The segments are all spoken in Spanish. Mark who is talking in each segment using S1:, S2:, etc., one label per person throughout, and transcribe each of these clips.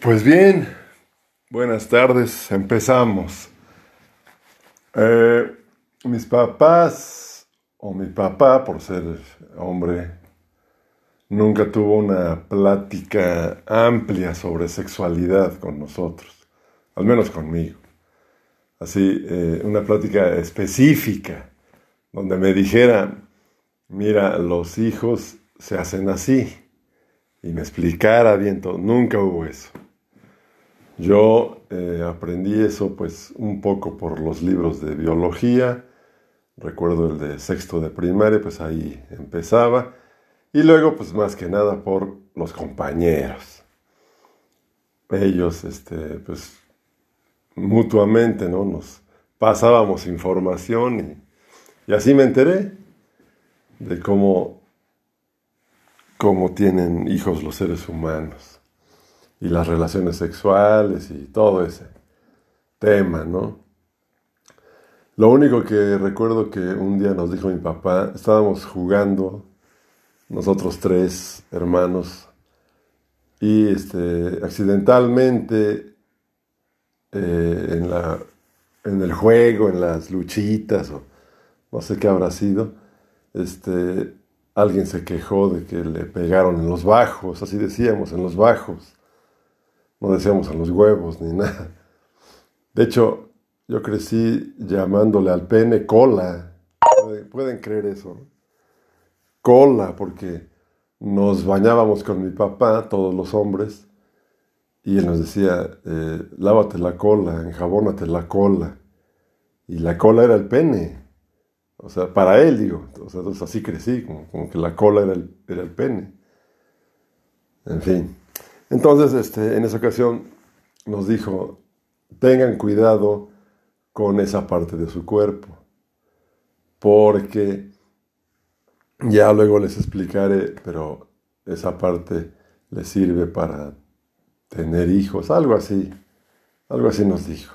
S1: Pues bien, buenas tardes, empezamos. Eh, mis papás, o mi papá, por ser hombre, nunca tuvo una plática amplia sobre sexualidad con nosotros, al menos conmigo. Así, eh, una plática específica, donde me dijera, mira, los hijos se hacen así, y me explicara bien todo. Nunca hubo eso. Yo eh, aprendí eso pues un poco por los libros de biología, recuerdo el de sexto de primaria, pues ahí empezaba, y luego pues más que nada por los compañeros. Ellos, este, pues mutuamente, ¿no? Nos pasábamos información y, y así me enteré de cómo, cómo tienen hijos los seres humanos y las relaciones sexuales y todo ese tema, ¿no? Lo único que recuerdo que un día nos dijo mi papá, estábamos jugando, nosotros tres hermanos, y este, accidentalmente eh, en, la, en el juego, en las luchitas, o no sé qué habrá sido, este, alguien se quejó de que le pegaron en los bajos, así decíamos, en los bajos no decíamos en los huevos ni nada. De hecho, yo crecí llamándole al pene cola. ¿Pueden, creer eso? Cola, porque nos bañábamos con mi papá, todos los hombres, y él nos decía, eh, lávate la cola, enjabónate la cola. Y la cola era el pene. O sea, para él, digo. entonces así crecí, como, como que la cola era el, era el pene. En fin. Entonces, este, en esa ocasión nos dijo, tengan cuidado con esa parte de su cuerpo, porque ya luego les explicaré, pero esa parte les sirve para tener hijos, algo así, algo así nos dijo.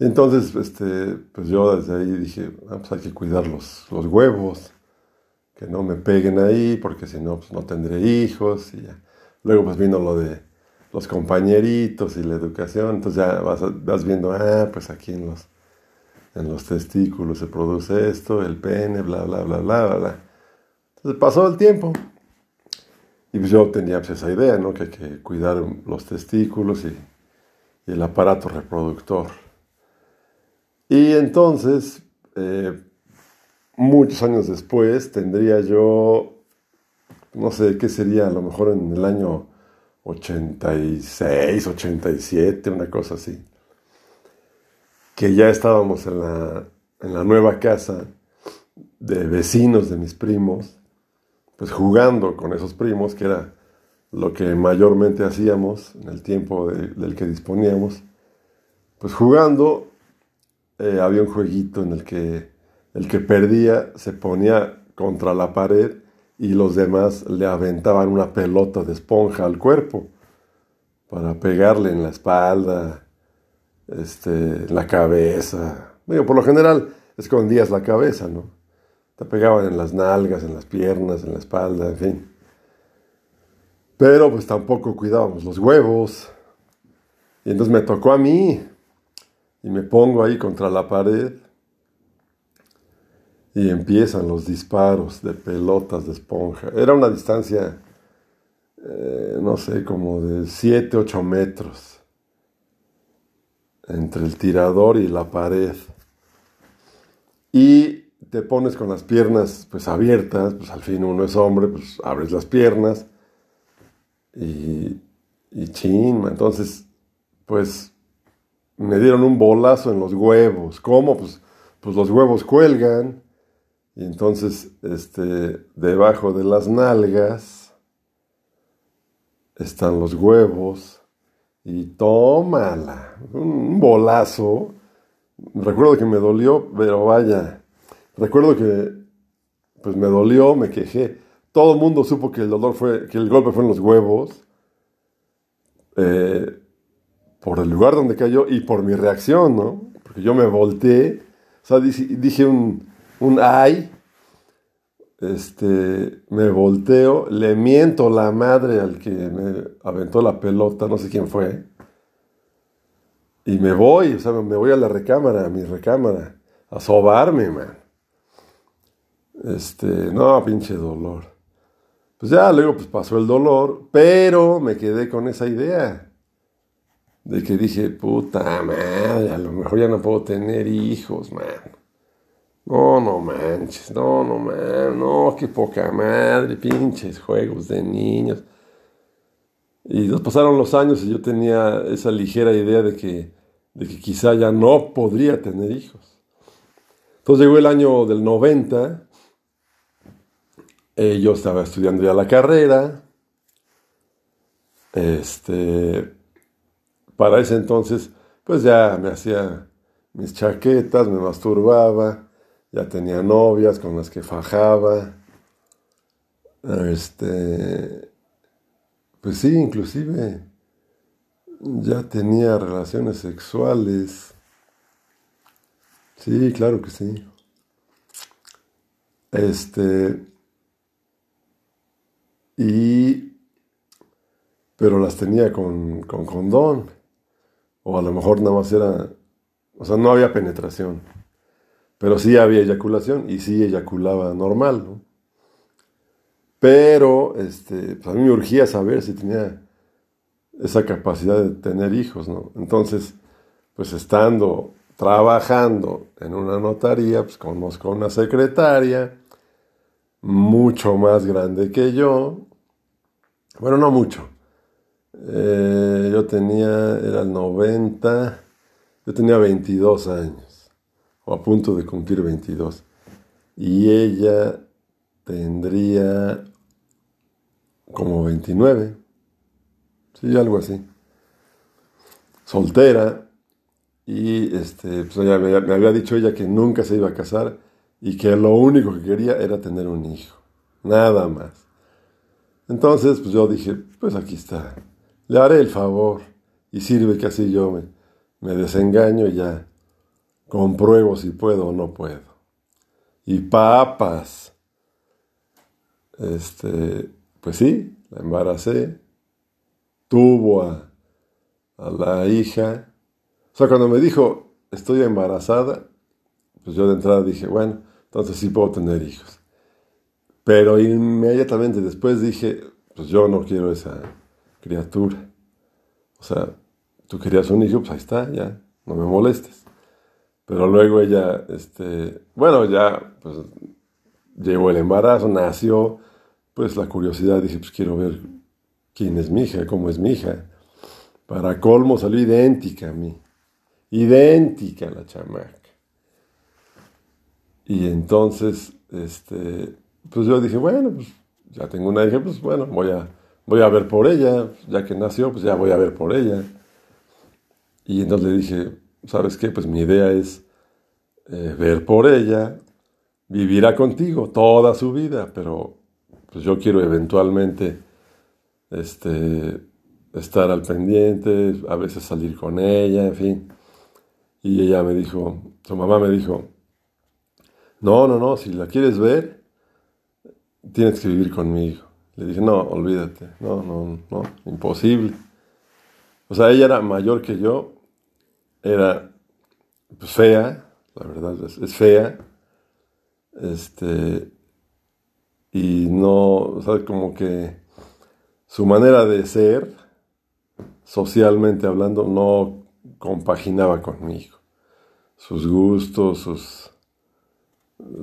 S1: Entonces, este, pues yo desde ahí dije, ah, pues hay que cuidar los, los, huevos, que no me peguen ahí, porque si no, pues no tendré hijos y ya. Luego pues vino lo de los compañeritos y la educación, entonces ya vas, viendo, ah, pues aquí en los, en los testículos se produce esto, el pene, bla, bla, bla, bla, bla. Entonces pasó el tiempo y pues yo tenía pues, esa idea, ¿no? Que hay que cuidar los testículos y, y el aparato reproductor. Y entonces, eh, muchos años después, tendría yo no sé qué sería, a lo mejor en el año 86, 87, una cosa así. Que ya estábamos en la, en la nueva casa de vecinos de mis primos, pues jugando con esos primos, que era lo que mayormente hacíamos en el tiempo del que disponíamos, pues jugando eh, había un jueguito en el que el que perdía se ponía contra la pared y los demás le aventaban una pelota de esponja al cuerpo para pegarle en la espalda, este, en la cabeza. Digo, por lo general escondías la cabeza, ¿no? Te pegaban en las nalgas, en las piernas, en la espalda, en fin. Pero pues tampoco cuidábamos los huevos. Y entonces me tocó a mí y me pongo ahí contra la pared y empiezan los disparos de pelotas de esponja. Era una distancia, eh, no sé, como de 7, 8 metros entre el tirador y la pared. Y te pones con las piernas pues abiertas, pues al fin uno es hombre, pues abres las piernas y, y chin, entonces pues me dieron un bolazo en los huevos. ¿Cómo? Pues, pues los huevos cuelgan y entonces, este, debajo de las nalgas están los huevos y tómala, un bolazo. Recuerdo que me dolió, pero vaya, recuerdo que pues me dolió, me quejé. Todo el mundo supo que el dolor fue, que el golpe fue en los huevos, eh, por el lugar donde cayó y por mi reacción, ¿no? Porque yo me volteé, o sea, dije un un ay, este, me volteo, le miento la madre al que me aventó la pelota, no sé quién fue, y me voy, o sea, me voy a la recámara, a mi recámara, a sobarme, man. Este, no, pinche dolor. Pues ya luego pues pasó el dolor, pero me quedé con esa idea de que dije, puta madre, a lo mejor ya no puedo tener hijos, man. No, no manches, no, no man, no, qué poca madre, pinches juegos de niños. Y pasaron los años y yo tenía esa ligera idea de que, de que quizá ya no podría tener hijos. Entonces llegó el año del 90 eh, yo estaba estudiando ya la carrera. Este, para ese entonces, pues ya me hacía mis chaquetas, me masturbaba, ya tenía novias con las que fajaba. Este, pues sí, inclusive ya tenía relaciones sexuales. Sí, claro que sí. Este, y, pero las tenía con, con condón. O a lo mejor nada más era, o sea, no había penetración. Pero sí había eyaculación y sí eyaculaba normal, ¿no? Pero este, pues a mí me urgía saber si tenía esa capacidad de tener hijos, ¿no? Entonces, pues estando trabajando en una notaría, pues conozco a una secretaria mucho más grande que yo. Bueno, no mucho. Eh, yo tenía, era el 90, yo tenía 22 años, o a punto de cumplir 22. Y ella tendría como 29, sí, algo así. Soltera, y este, pues me, me había dicho ella que nunca se iba a casar y que lo único que quería era tener un hijo, nada más. Entonces, pues yo dije, pues aquí está, le haré el favor y sirve que así yo me, me desengaño y ya compruebo si puedo o no puedo. Y papas, este, pues sí, la embaracé, tuvo a, a la hija. O sea, cuando me dijo, estoy embarazada, pues yo de entrada dije, bueno, entonces sí puedo tener hijos. Pero inmediatamente después dije, pues yo no quiero esa criatura. O sea, tú querías un hijo, pues ahí está, ya, no me molestes. Pero luego ella, este, bueno, ya, pues llegó el embarazo, nació, pues la curiosidad, dije, pues quiero ver quién es mi hija, cómo es mi hija. Para colmo salió idéntica a mí, idéntica la chamaca. Y entonces, este, pues yo dije, bueno, pues ya tengo una hija, pues bueno, voy a, voy a ver por ella, ya que nació, pues ya voy a ver por ella. Y entonces le dije, ¿sabes qué? Pues mi idea es eh, ver por ella, vivirá contigo toda su vida, pero pues yo quiero eventualmente este, estar al pendiente, a veces salir con ella, en fin. Y ella me dijo, su mamá me dijo, no, no, no, si la quieres ver, tienes que vivir conmigo. Le dije, no, olvídate, no, no, no, imposible. O sea, ella era mayor que yo, era pues, fea, la verdad es, fea, este, y no, sea, como que su manera de ser, socialmente hablando, no compaginaba conmigo. Sus gustos, sus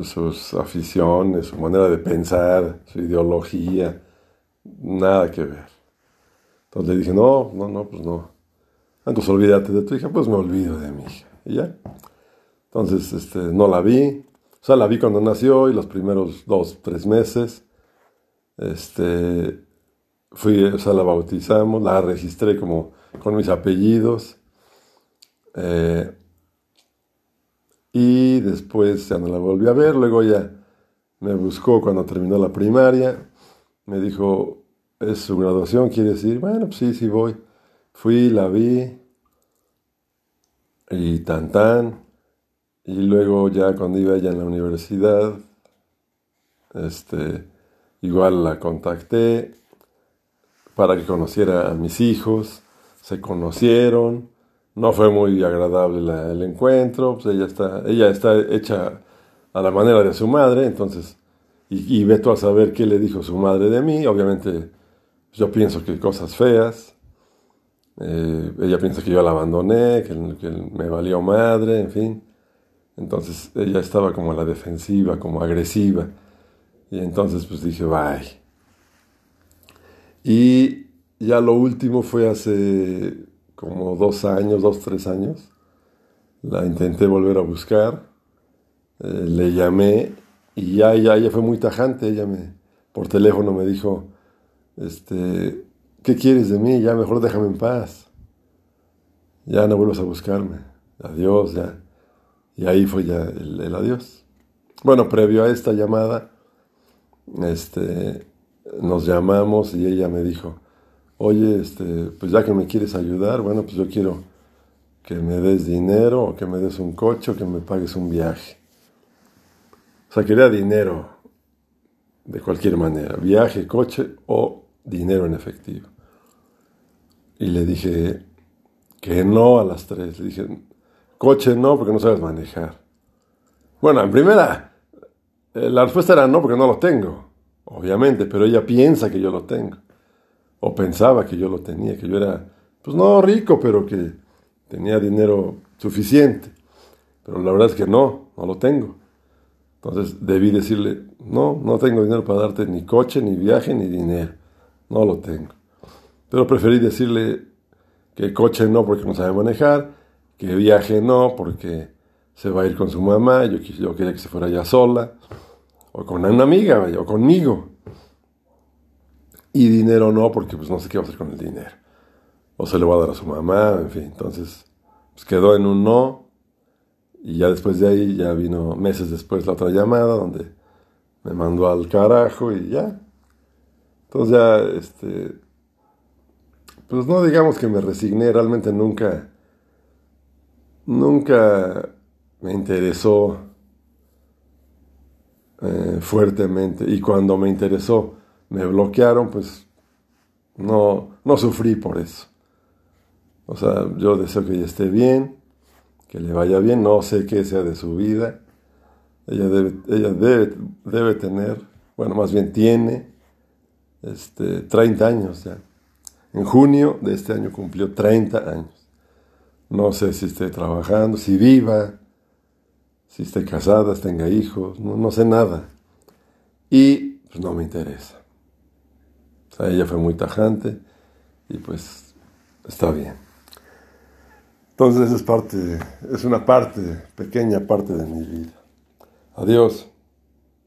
S1: sus aficiones, su manera de pensar, su ideología, nada que ver. Entonces le dije, no, no, no, pues no. Entonces olvídate de tu hija, pues me olvido de mi hija. Y ya. Entonces, este, no la vi. O sea, la vi cuando nació y los primeros dos, tres meses. Este, fui, o sea, la bautizamos, la registré como con mis apellidos. Eh, y después ya no la volví a ver, luego ya me buscó cuando terminó la primaria, me dijo, ¿es su graduación? ¿Quiere decir? Bueno, pues sí, sí voy. Fui, la vi, y tan tan, y luego ya cuando iba ella en la universidad, este, igual la contacté para que conociera a mis hijos, se conocieron, no fue muy agradable el encuentro, pues ella está, ella está hecha a la manera de su madre, entonces, y, y Beto a saber qué le dijo su madre de mí, obviamente yo pienso que cosas feas, eh, ella piensa que yo la abandoné, que, que, me valió madre, en fin. Entonces ella estaba como a la defensiva, como agresiva. Y entonces pues dije, bye. Y ya lo último fue hace como dos años, dos, tres años. La intenté volver a buscar. Eh, le llamé y ya, ya ella fue muy tajante. Ella me, por teléfono me dijo, este, ¿qué quieres de mí? Ya mejor déjame en paz. Ya no vuelvas a buscarme. Adiós, ya. Y ahí fue ya el, adiós. Bueno, previo a esta llamada, este, nos llamamos y ella me dijo, oye, este, pues ya que me quieres ayudar, bueno, pues yo quiero que me des dinero o que me des un coche o que me pagues un viaje. O sea, quería dinero de cualquier manera, viaje, coche o dinero en efectivo. Y le dije que no a las tres. Le dije, coche no porque no sabes manejar. Bueno, en primera, eh, la respuesta era no porque no lo tengo, obviamente, pero ella piensa que yo lo tengo. O pensaba que yo lo tenía, que yo era, pues no rico, pero que tenía dinero suficiente. Pero la verdad es que no, no lo tengo. Entonces debí decirle, no, no tengo dinero para darte ni coche, ni viaje, ni dinero. No lo tengo. Pero preferí decirle que coche no porque no sabe manejar, que viaje no porque se va a ir con su mamá, yo, yo quería que se fuera ya sola, o con una amiga, o conmigo. Y dinero no porque pues no sé qué va a hacer con el dinero. O se le va a dar a su mamá, en fin. Entonces, pues quedó en un no. Y ya después de ahí, ya vino meses después la otra llamada donde me mandó al carajo y ya, entonces ya, este, pues no digamos que me resigné, realmente nunca, nunca me interesó eh, fuertemente. Y cuando me interesó, me bloquearon, pues no, no sufrí por eso. O sea, yo deseo que ella esté bien, que le vaya bien, no sé qué sea de su vida. Ella debe, ella debe, debe tener, bueno, más bien tiene este, 30 años ya. En junio de este año cumplió 30 años. No sé si esté trabajando, si viva, si esté casada, si tenga hijos, no, sé nada. Y pues no me interesa. O sea, ella fue muy tajante y pues está bien. Entonces es parte, es una parte, pequeña parte de mi vida. Adiós.